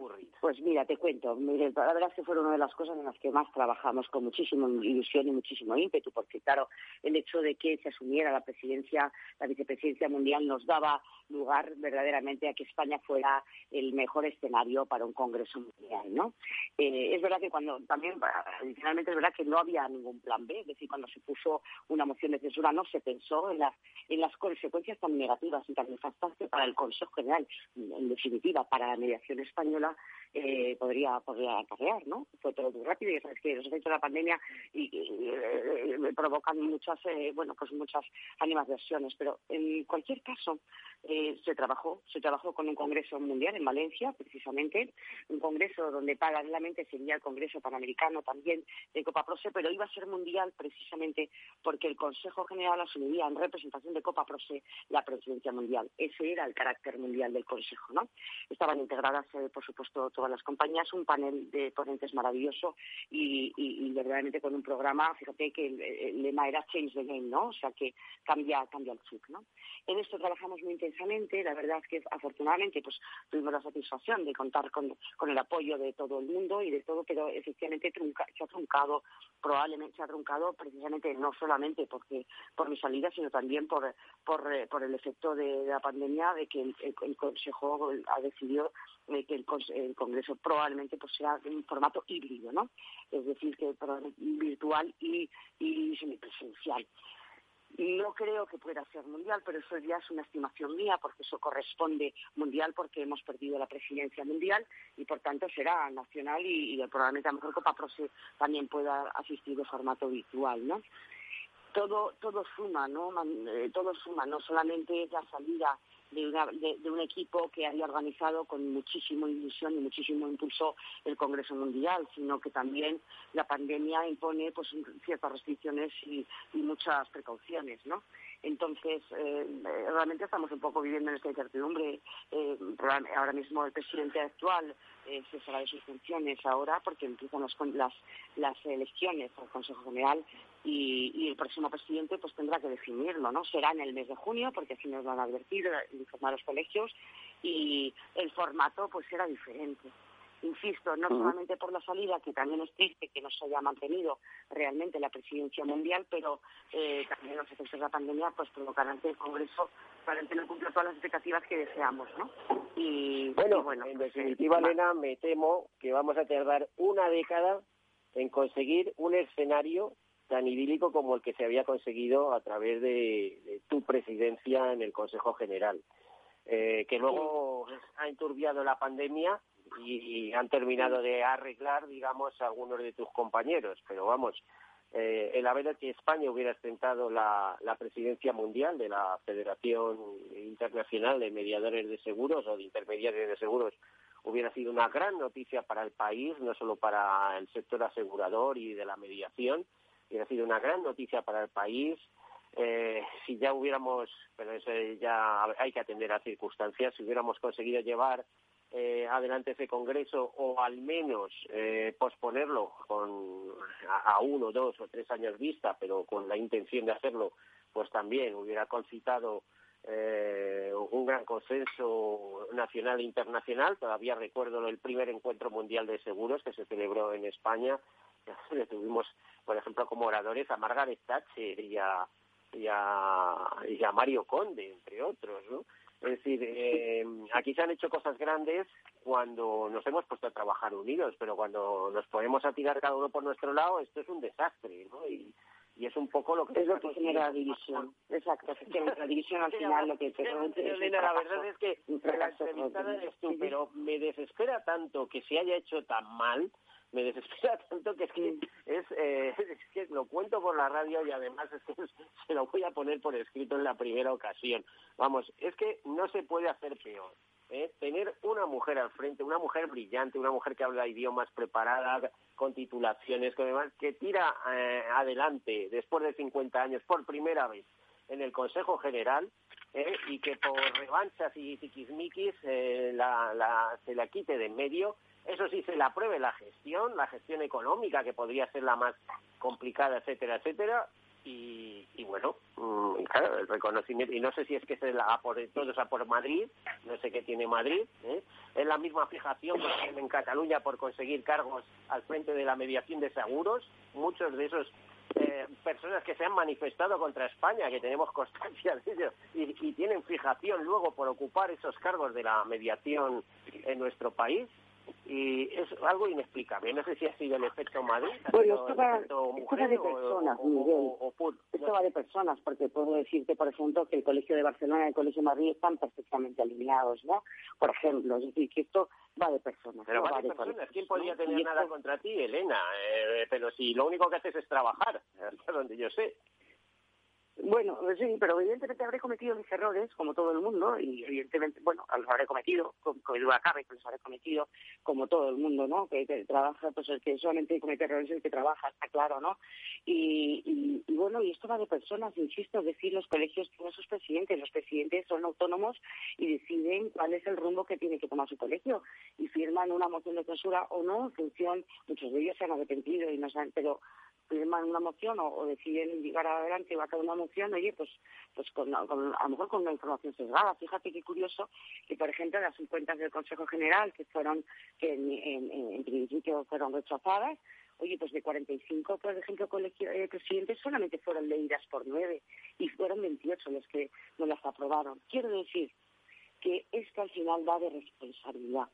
pues mira, te cuento. La verdad es que fueron una de las cosas en las que más trabajamos con muchísima ilusión y muchísimo ímpetu, porque claro, el hecho de que se asumiera la presidencia, la vicepresidencia mundial nos daba lugar verdaderamente a que España fuera el mejor escenario para un congreso mundial, ¿no? Eh, es verdad que cuando también, adicionalmente es verdad que no había ningún plan B, es decir, cuando se puso una moción de censura no se pensó en las, en las consecuencias tan negativas y tan nefastas para el Consejo General, en definitiva, para la mediación española eh, podría podría acarrear, ¿no? Fue todo muy rápido y sabes que los efectos de la pandemia y, eh, provocan muchas, bueno, pues muchas animadversiones. Pero en cualquier caso, se trabajó, se trabajó con un congreso mundial en Valencia, precisamente, un congreso donde paralelamente sería el congreso panamericano también de Copa Prose, pero iba a ser mundial precisamente porque el Consejo General asumiría en representación de Copa Prose la presidencia mundial. Ese era el carácter mundial del Consejo, ¿no? Estaban integradas, eh, por supuesto, todas las compañías, un panel de ponentes maravilloso y, verdaderamente con un programa, fíjate que el, lema era Change the Game, ¿no? O sea que cambia, cambia el chip, ¿no? En esto trabajamos muy intensamente, la verdad es que afortunadamente pues tuvimos la satisfacción de contar con, el apoyo de todo el mundo y de todo, pero efectivamente se ha truncado, probablemente se ha truncado precisamente no solamente porque por mi salida, sino también por, por, eh, por el efecto de, la pandemia, de que el, Consejo ha decidido que el, Congreso probablemente pues sea en formato híbrido, ¿no? Es decir, que virtual y, y semipresencial. No creo que pueda ser mundial, pero eso ya es una estimación mía, porque eso corresponde mundial, porque hemos perdido la presidencia mundial y por tanto será nacional y, probablemente a lo mejor Copa Pro también pueda asistir de formato virtual, ¿no? Todo, todo suma, ¿no? Eh, todo suma, no solamente la salida de, un equipo que había organizado con muchísima ilusión y muchísimo impulso el Congreso Mundial, sino que también la pandemia impone pues ciertas restricciones y, muchas precauciones, ¿no? Entonces, eh, realmente estamos un poco viviendo en esta incertidumbre. Eh, ahora mismo el presidente actual eh, cesará de sus funciones ahora porque empiezan las, las elecciones al Consejo General y, el próximo presidente pues tendrá que definirlo, ¿no? Será en el mes de junio, porque así nos lo han advertido, informar los colegios, y el formato pues será diferente. Insisto, no solamente por la salida, que también es triste que no se haya mantenido realmente la presidencia mundial, pero eh, también los efectos de la pandemia pues provocarán que el Congreso probablemente no cumpla todas las expectativas que deseamos, ¿no? Y bueno, en pues, definitiva, Elena, me temo que vamos a tardar una década en conseguir un escenario tan idílico como el que se había conseguido a través de, tu presidencia en el Consejo General, eh, que luego ha enturbiado la pandemia y, han terminado de arreglar, digamos, algunos de tus compañeros. Pero vamos, eh, el haber que España hubiera ostentado la presidencia mundial de la Federación Internacional de Mediadores de Seguros o de Intermediarios de Seguros hubiera sido una gran noticia para el país, no solo para el sector asegurador y de la mediación, hubiera sido una gran noticia para el país. Eh, si ya hubiéramos, pero eso ya hay que atender a circunstancias, si hubiéramos conseguido llevar eh, adelante ese congreso o al menos eh, posponerlo con a, uno, dos o tres años vista, pero con la intención de hacerlo, pues también hubiera concitado un gran consenso nacional e internacional. Todavía recuerdo el primer encuentro mundial de seguros que se celebró en España le tuvimos, por ejemplo, como oradores a Margaret Thatcher y a, y a, Mario Conde, entre otros, ¿no? Es decir, eh, aquí se han hecho cosas grandes cuando nos hemos puesto a trabajar unidos, pero cuando nos ponemos a tirar cada uno por nuestro lado, esto es un desastre, ¿no? Y, y es un poco lo que es lo que genera la división exacto la división al final lo que te la verdad es que la entrevistada eres tú pero me desespera tanto que se haya hecho tan mal me desespera tanto que es que es, eh, es, que lo cuento por la radio y además es que se lo voy a poner por escrito en la primera ocasión. Vamos, es que no se puede hacer peor. ¿eh? Tener una mujer al frente, una mujer brillante, una mujer que habla idiomas preparada, con titulaciones, con demás, que tira eh, adelante después de 50 años por primera vez en el Consejo General ¿eh? y que por revanchas y tiquismiquis eh, la, la, se la quite de en medio eso sí, se le apruebe la gestión, la gestión económica, que podría ser la más complicada, etcétera, etcétera. Y, bueno, mm, claro, el reconocimiento, y no sé si es que se la por, todo es a por Madrid, no sé qué tiene Madrid, ¿eh? es la misma fijación que tiene en Cataluña por conseguir cargos al frente de la mediación de seguros, muchos de esos eh, personas que se han manifestado contra España, que tenemos constancia de ello, y, tienen fijación luego por ocupar esos cargos de la mediación en nuestro país, y es algo inexplicable. No sé si ha sido el efecto Madrid. Bueno, esto va, esto va de personas, Miguel. esto va de personas, porque puedo decirte, por ejemplo, que el Colegio de Barcelona y el Colegio de Madrid están perfectamente alineados, ¿no? Por ejemplo, es decir, que esto va de personas. Pero va, de, personas. ¿Quién podría tener nada contra ti, Elena? Eh, pero si lo único que haces es trabajar, hasta donde yo sé. Bueno, sí, pero evidentemente habré cometido mis errores, como todo el mundo, y evidentemente, bueno, los habré cometido, como duda cabe que los habré cometido, como todo el mundo, ¿no? Que, trabaja, pues el que solamente comete errores es el que trabaja, está claro, ¿no? Y, bueno, y esto va de personas, insisto, es decir, los colegios tienen sus presidentes, los presidentes son autónomos y deciden cuál es el rumbo que tiene que tomar su colegio, y firman una moción de censura o no, en función, muchos de ellos se han arrepentido y no saben, pero firman una moción o, deciden llegar adelante y va a caer una oye, pues, pues con, a lo mejor con una información sesgada. Fíjate qué curioso que, por ejemplo, las cuentas del Consejo General, que fueron, que en, principio fueron rechazadas, oye, pues de 45, por ejemplo, colegio, eh, presidentes solamente fueron leídas por nueve y fueron 28 los que no las aprobaron. Quiero decir que esto al final va de responsabilidad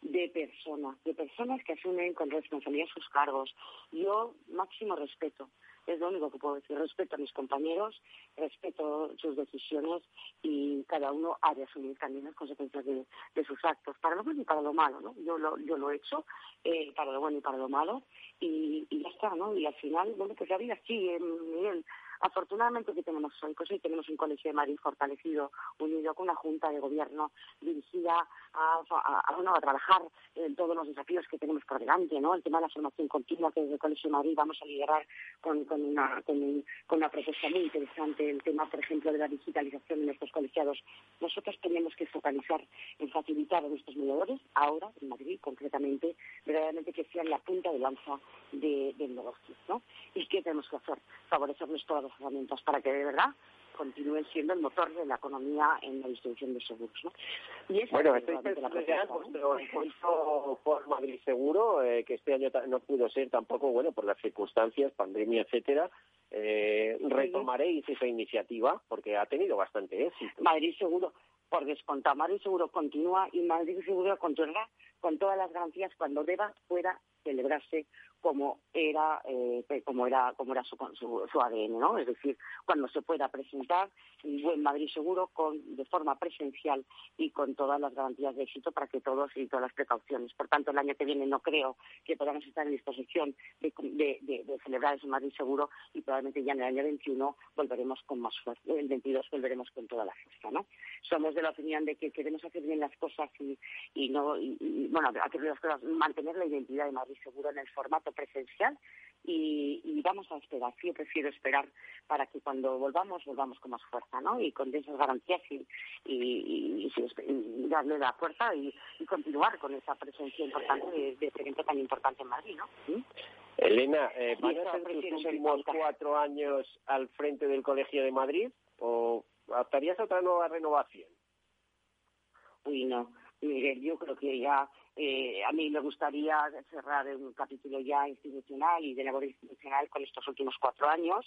de personas, de personas que asumen con responsabilidad sus cargos. Yo máximo respeto, es lo único que puedo decir. Respeto a mis compañeros, respeto sus decisiones y cada uno ha de asumir también las consecuencias de, sus actos, para lo bueno y para lo malo, ¿no? Yo lo, yo lo he hecho, eh, para lo bueno y para lo malo, y, ya está, ¿no? Y al final, bueno, pues la vida sigue, Miguel. Afortunadamente que tenemos y tenemos un colegio de Madrid fortalecido, unido con una junta de gobierno dirigida a, a, trabajar en todos los desafíos que tenemos por delante, ¿no? El tema de la formación continua que desde el Colegio de Madrid vamos a liderar con, una, con, una propuesta muy interesante, el tema, por ejemplo, de la digitalización de nuestros colegiados. Nosotros tenemos que focalizar en facilitar a nuestros mediadores, ahora en Madrid concretamente, verdaderamente que sean la punta de lanza de, del negocio, ¿no? ¿Y qué tenemos que hacer? Favorecerles todas las herramientas para que de verdad continúen siendo el motor de la economía en la distribución de seguros. ¿no? Y bueno, pensando en encuentro por Madrid Seguro, eh, que este año no pudo ser tampoco, bueno, por las circunstancias, pandemia, etcétera, eh, retomaréis esa iniciativa porque ha tenido bastante éxito. Madrid Seguro, por descontar, Madrid Seguro continúa y Madrid Seguro continuará con todas las garantías cuando deba, pueda celebrarse como era eh, como era como era su, su, ADN no es decir cuando se pueda presentar un buen Madrid seguro con de forma presencial y con todas las garantías de éxito para que todos y todas las precauciones. Por tanto el año que viene no creo que podamos estar en disposición de, celebrar ese Madrid seguro y probablemente ya en el año 21 volveremos con más fuerza el 22 volveremos con toda la fiesta no somos de la opinión de que queremos hacer bien las cosas y, y no y, bueno hacer las cosas mantener la identidad de Madrid seguro en el formato presencial y, vamos a esperar. Yo prefiero esperar para que cuando volvamos, volvamos con más fuerza, ¿no? Y con esas garantías y, y, darle la fuerza y, continuar con esa presencia importante de, este evento tan importante en Madrid, ¿no? Elena, eh, ¿van a ser tus últimos cuatro años al frente del Colegio de Madrid o optarías otra nueva renovación? Uy, no. Miguel, yo creo que ya eh, a mí me gustaría cerrar un capítulo ya institucional y de labor institucional con estos últimos cuatro años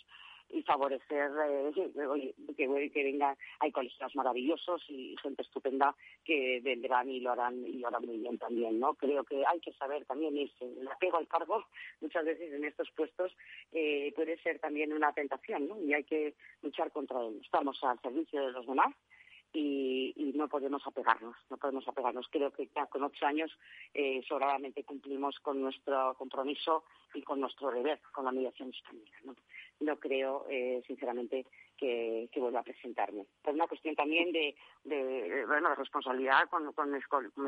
y favorecer eh, que, que vengan, hay colegios maravillosos y gente estupenda que vendrán y lo harán y lo harán muy bien también, ¿no? Creo que hay que saber también irse, el apego al cargo muchas veces en estos puestos eh, puede ser también una tentación, ¿no? Y hay que luchar contra él. Estamos al servicio de los demás y, y, no podemos apegarnos, no podemos apegarnos. Creo que ya con ocho años eh, sobradamente cumplimos con nuestro compromiso y con nuestro deber con la mediación española. No, no creo, eh, sinceramente, que, que, vuelva a presentarme. Por una cuestión también de, de bueno, de responsabilidad con, con, mis,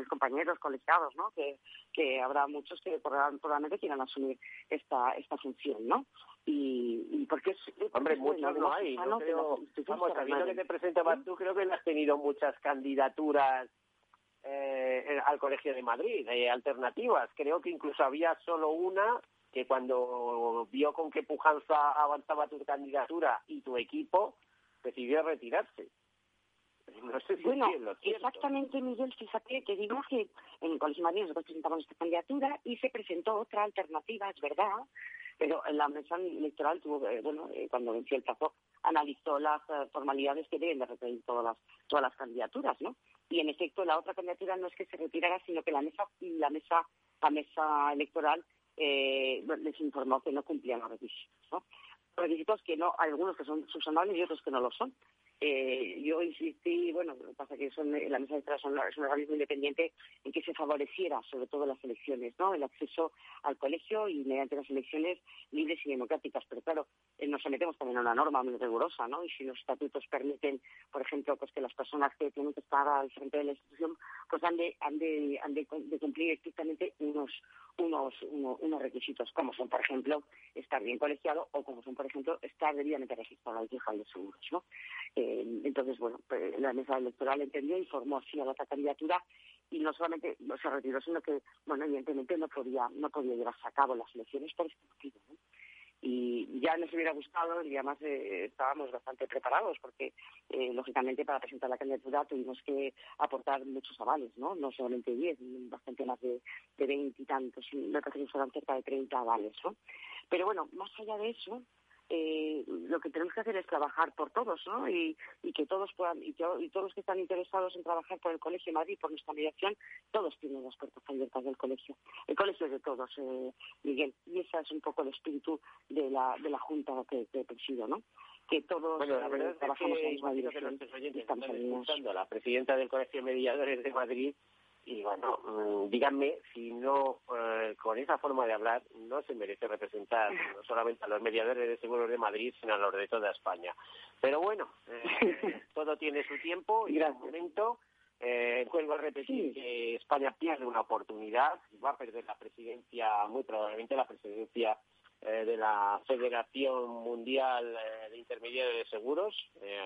compañeros colegiados, ¿no? Que, que habrá muchos que probablemente quieran asumir esta, esta función, ¿no? Y, y porque es... Hombre, muchos no hay. No creo, vamos, sabiendo que te presentabas tú, creo que no has tenido muchas candidaturas eh, al Colegio de Madrid, eh, alternativas. Creo que incluso había solo una que cuando vio con qué pujanza avanzaba tu candidatura y tu equipo, decidió retirarse. No sé si bueno, exactamente, Miguel, fíjate que digo que en el Colegio Madrid nosotros presentamos esta candidatura y se presentó otra alternativa, es verdad, Pero en la mesa electoral tuvo, eh, bueno, eh, cuando venció el plazo, analizó las eh, formalidades que deben de repetir todas las, todas las candidaturas, ¿no? Y en efecto, la otra candidatura no es que se retirara, sino que la mesa, la mesa, la mesa electoral les informó que no cumplían los requisitos, ¿no? requisitos que no, algunos que son subsanables y otros que no lo son. Eh, yo insistí, bueno, lo que pasa es que son, la mesa de son, es un organismo independiente en que se favoreciera sobre todo las elecciones, ¿no? El acceso al colegio y mediante las elecciones libres y democráticas. Pero claro, eh, nos sometemos también a una norma muy rigurosa, ¿no? Y si los estatutos permiten, por ejemplo, pues que las personas que tienen que estar al frente de la institución, pues han de, han de, han de, cumplir estrictamente unos, unos, unos, requisitos, como son, por ejemplo, estar bien colegiado o como son, por ejemplo, estar debidamente registrado al fijal de seguros, ¿no? Eh, entonces, bueno, pues, la mesa electoral entendió y formó así a la otra candidatura y no solamente no se retiró, sino que, bueno, evidentemente no podía, no podía llevarse a cabo las elecciones por este motivo, ¿no? Y ya nos hubiera gustado y además eh, estábamos bastante preparados porque eh, lógicamente para presentar la candidatura tuvimos que aportar muchos avales, ¿no? No solamente 10, bastante más de, de 20 y tantos, me parece que fueron cerca de 30 avales, ¿no? Pero bueno, más allá de eso, eh, lo que tenemos que hacer es trabajar por todos, ¿no? Y, que todos puedan, y, todos los que están interesados en trabajar por el Colegio de Madrid, por nuestra mediación, todos tienen las puertas abiertas del colegio. El colegio es de todos, eh, Miguel. Y ese es un poco el espíritu de la, de la Junta que, que presido, ¿no? que todos bueno, la verdad trabajamos en la misma dirección. la presidenta del Colegio de Mediadores de Madrid y bueno, mm, díganme si no, eh, con esa forma de hablar, no se merece representar no solamente a los mediadores de seguros de Madrid, sino a los de toda España. Pero bueno, eh, todo tiene su tiempo y su momento. Eh, vuelvo a repetir que España pierde una oportunidad, va a perder la presidencia, muy probablemente la presidencia eh, de la Federación Mundial de Intermediarios de Seguros.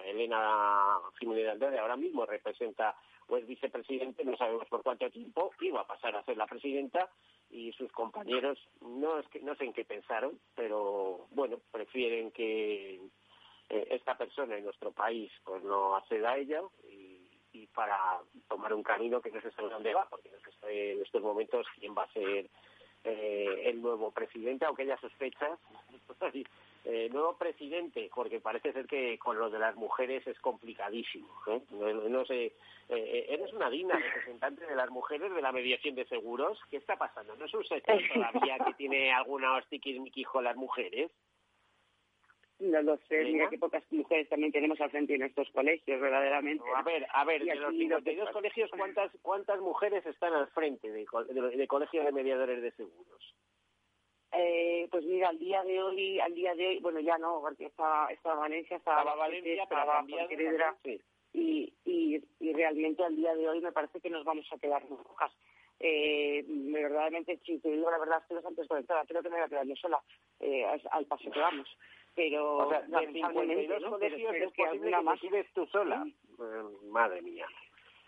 Elena Jiménez Andrade ahora mismo representa pues vicepresidente, no sabemos por cuánto tiempo, iba a pasar a ser la presidenta y sus compañeros no es que no sé en qué pensaron, pero bueno, prefieren que eh, esta persona en nuestro país pues no acceda a ella y, para tomar un camino que no se sabe dónde va, porque en estos momentos quién va a ser eh, el nuevo presidente, aunque ella sospecha eh, nuevo presidente, porque parece ser que con lo de las mujeres es complicadísimo. ¿eh? No, sé, eh, eh, eres una digna representante de las mujeres de la mediación de seguros. ¿Qué está pasando? ¿No es un sector todavía que tiene alguna hostiquijo las mujeres? No lo sé, mira qué pocas mujeres también tenemos al frente en estos colegios, verdaderamente. a ver, a ver, de los 52 colegios, ¿cuántas, ¿cuántas mujeres están al frente de, de colegios de mediadores de seguros? Eh, pues mira, al día de hoy, al día de hoy, bueno, ya no, porque estaba, estaba Valencia, estaba, Valencia, estaba y, y, y realmente al día de hoy me parece que nos vamos a quedar rojas. Eh, verdaderamente, si te digo la verdad, estoy bastante desconectada, creo que me voy a quedar yo sola eh, al paso que vamos. Pero, o sea, de 52 ¿no? colegios es que alguna más vives tú sola. Eh, madre mía.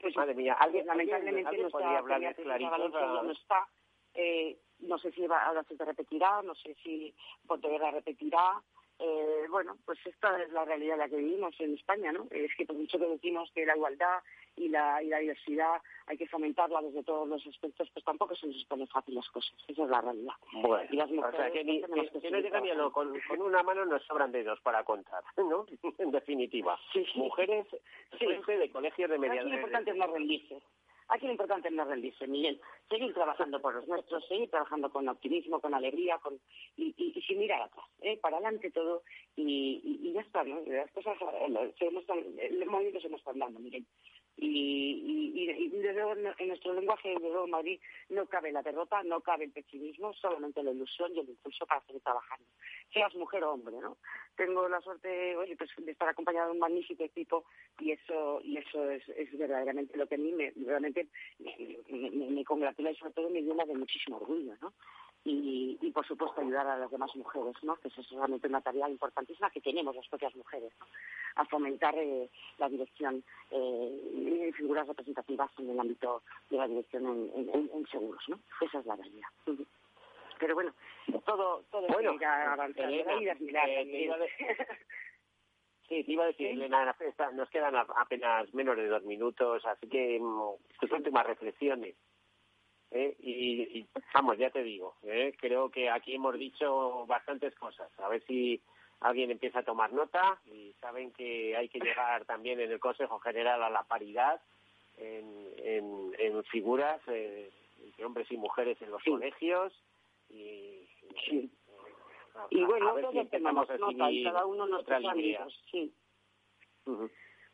Pues, madre mía, alguien lamentablemente no está, hablar no está eh, no sé si va, ahora se repetirá, no sé si Pontevedra repetirá. Eh, bueno, pues esta es la realidad en la que vivimos en España, ¿no? Es que por mucho que decimos que la igualdad y la, y la diversidad hay que fomentarla desde todos los aspectos, pues tampoco se nos ponen fácil las cosas. Esa es la realidad. Bueno, y las mujeres, o sea, que, ni, no con, con, una mano nos sobran dedos para contar, ¿no? en definitiva. Sí, Mujeres sí. de colegios de mediadores. Lo importante es no rendirse. Aquí lo importante es no rendirse, Miguel. Seguir trabajando por los nuestros, seguir trabajando con optimismo, con alegría, con y, sin mirar atrás, ¿eh? para adelante todo y, y, ya está, ¿no? Las cosas, eh, se el movimiento se nos está dando, Miguel y, y, y en nuestro lenguaje de Madrid no cabe la derrota, no cabe el pesimismo, solamente la ilusión y el impulso para seguir trabajando. Seas mujer o hombre, ¿no? Tengo la suerte, oye, pues de estar acompañado de un magnífico equipo y eso y eso es, es verdaderamente lo que a mí me, realmente me, me, me congratula y sobre todo me llena de muchísimo orgullo, ¿no? Y, y, por supuesto ayudar a las demás mujeres, ¿no? que es realmente una tarea importantísima que tenemos las propias mujeres, a fomentar eh, la dirección eh, figuras representativas en el ámbito de la dirección en, en, seguros. ¿no? Esa es la realidad. Pero bueno, todo, todo bueno, avanzando. Sí, te iba a decir, Elena, nos quedan apenas menos de dos minutos, así que mm, tus últimas reflexiones. ¿Eh? y, vamos, ya te digo, ¿eh? creo que aquí hemos dicho bastantes cosas. A ver si alguien empieza a tomar nota y saben que hay que llegar también en el Consejo General a la paridad en, en, figuras eh, entre hombres y mujeres en los colegios y, y bueno, todos tomamos nota y cada uno nuestros sí.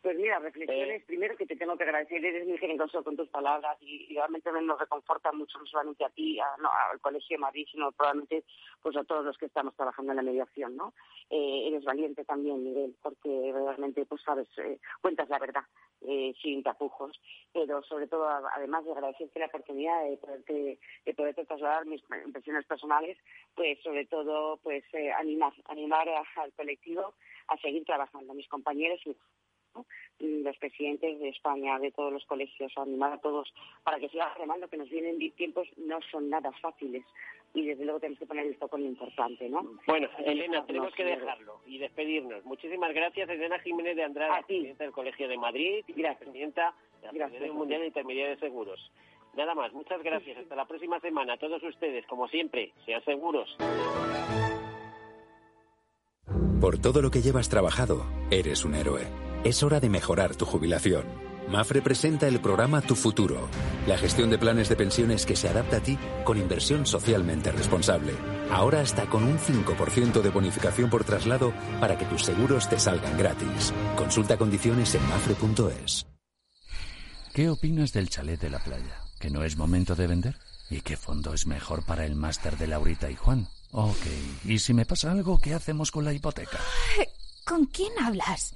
Pues mira, reflexiones. Primero que te tengo que agradecer, eres muy generoso con tus palabras y, realmente nos reconforta mucho, no solamente a ti, al Colegio de Madrid, sino probablemente pues a todos los que estamos trabajando en la mediación, ¿no? Eh, eres valiente también, Miguel, porque realmente, pues sabes, eh, cuentas la verdad, eh, sin tapujos, pero sobre todo, además de agradecerte la oportunidad de poderte, de poderte trasladar mis impresiones personales, pues sobre todo, pues animar, animar al colectivo a seguir trabajando, a mis compañeros y los presidentes de España, de todos los colegios, a animar a todos para que sigan remando, que nos vienen tiempos no son nada fáciles y desde luego tenemos que poner esto con lo importante, ¿no? Bueno, Elena, tenemos que dejarlo y despedirnos. Muchísimas gracias, Elena Jiménez de Andrade, presidenta del Colegio de Madrid y presidenta de la Federación Mundial de Intermediarios de Seguros. Nada más, muchas gracias. Hasta la próxima semana. A todos ustedes, como siempre, sean seguros. Por todo lo que llevas trabajado, eres un héroe. Es hora de mejorar tu jubilación. Mafre presenta el programa Tu Futuro, la gestión de planes de pensiones que se adapta a ti con inversión socialmente responsable. Ahora hasta con un 5% de bonificación por traslado para que tus seguros te salgan gratis. Consulta condiciones en mafre.es. ¿Qué opinas del chalet de la playa? ¿Que no es momento de vender? ¿Y qué fondo es mejor para el máster de Laurita y Juan? Ok, ¿y si me pasa algo, qué hacemos con la hipoteca? ¿Con quién hablas?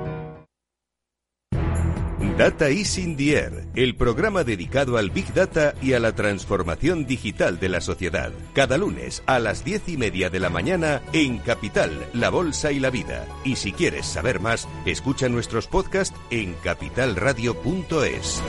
Data is in the air, el programa dedicado al Big Data y a la transformación digital de la sociedad. Cada lunes a las diez y media de la mañana en Capital, La Bolsa y la Vida. Y si quieres saber más, escucha nuestros podcasts en capitalradio.es.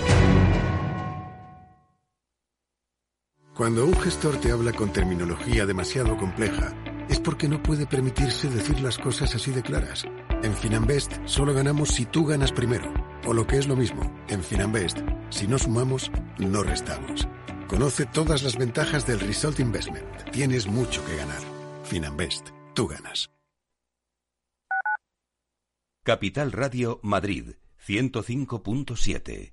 Cuando un gestor te habla con terminología demasiado compleja, es porque no puede permitirse decir las cosas así de claras. En Finanbest solo ganamos si tú ganas primero. O lo que es lo mismo, en Finanbest, si no sumamos, no restamos. Conoce todas las ventajas del Result Investment. Tienes mucho que ganar. Finanbest, tú ganas. Capital Radio Madrid, 105.7.